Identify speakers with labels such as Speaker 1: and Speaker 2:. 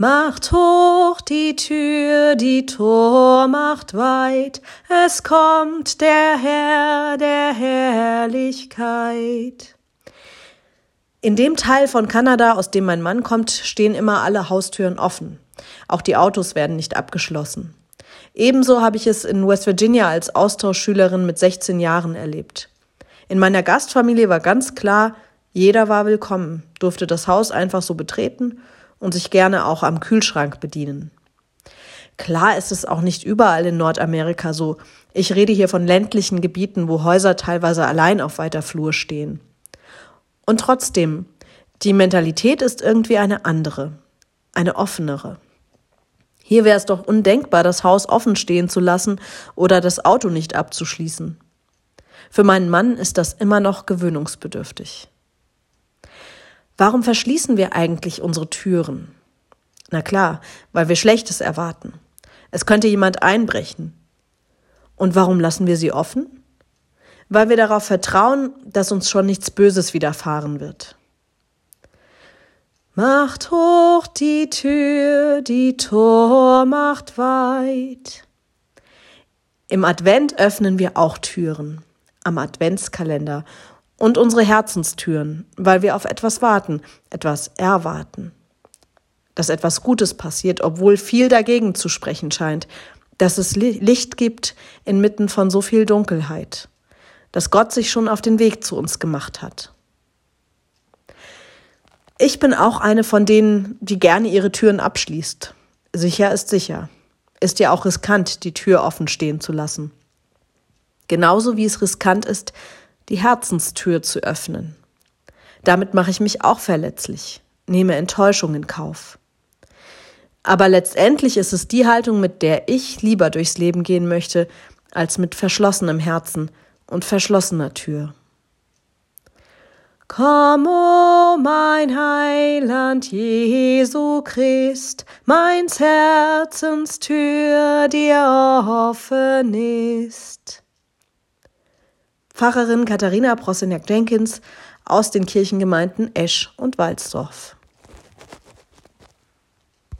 Speaker 1: Macht hoch die Tür, die Tor macht weit, es kommt der Herr der Herrlichkeit. In dem Teil von Kanada, aus dem mein Mann kommt, stehen immer alle Haustüren offen. Auch die Autos werden nicht abgeschlossen. Ebenso habe ich es in West Virginia als Austauschschülerin mit 16 Jahren erlebt. In meiner Gastfamilie war ganz klar, jeder war willkommen, durfte das Haus einfach so betreten und sich gerne auch am Kühlschrank bedienen. Klar ist es auch nicht überall in Nordamerika so. Ich rede hier von ländlichen Gebieten, wo Häuser teilweise allein auf weiter Flur stehen. Und trotzdem, die Mentalität ist irgendwie eine andere, eine offenere. Hier wäre es doch undenkbar, das Haus offen stehen zu lassen oder das Auto nicht abzuschließen. Für meinen Mann ist das immer noch gewöhnungsbedürftig. Warum verschließen wir eigentlich unsere Türen? Na klar, weil wir Schlechtes erwarten. Es könnte jemand einbrechen. Und warum lassen wir sie offen? Weil wir darauf vertrauen, dass uns schon nichts Böses widerfahren wird. Macht hoch die Tür, die Tor macht weit. Im Advent öffnen wir auch Türen am Adventskalender und unsere Herzenstüren, weil wir auf etwas warten, etwas erwarten. Dass etwas Gutes passiert, obwohl viel dagegen zu sprechen scheint, dass es Licht gibt inmitten von so viel Dunkelheit, dass Gott sich schon auf den Weg zu uns gemacht hat. Ich bin auch eine von denen, die gerne ihre Türen abschließt. Sicher ist sicher. Ist ja auch riskant, die Tür offen stehen zu lassen. Genauso wie es riskant ist, die Herzenstür zu öffnen. Damit mache ich mich auch verletzlich, nehme Enttäuschung in Kauf. Aber letztendlich ist es die Haltung, mit der ich lieber durchs Leben gehen möchte, als mit verschlossenem Herzen und verschlossener Tür. Komm, o oh mein Heiland Jesu Christ, meins Herzenstür dir offen ist. Pfarrerin Katharina Proseniak-Jenkins aus den Kirchengemeinden Esch und Walsdorf.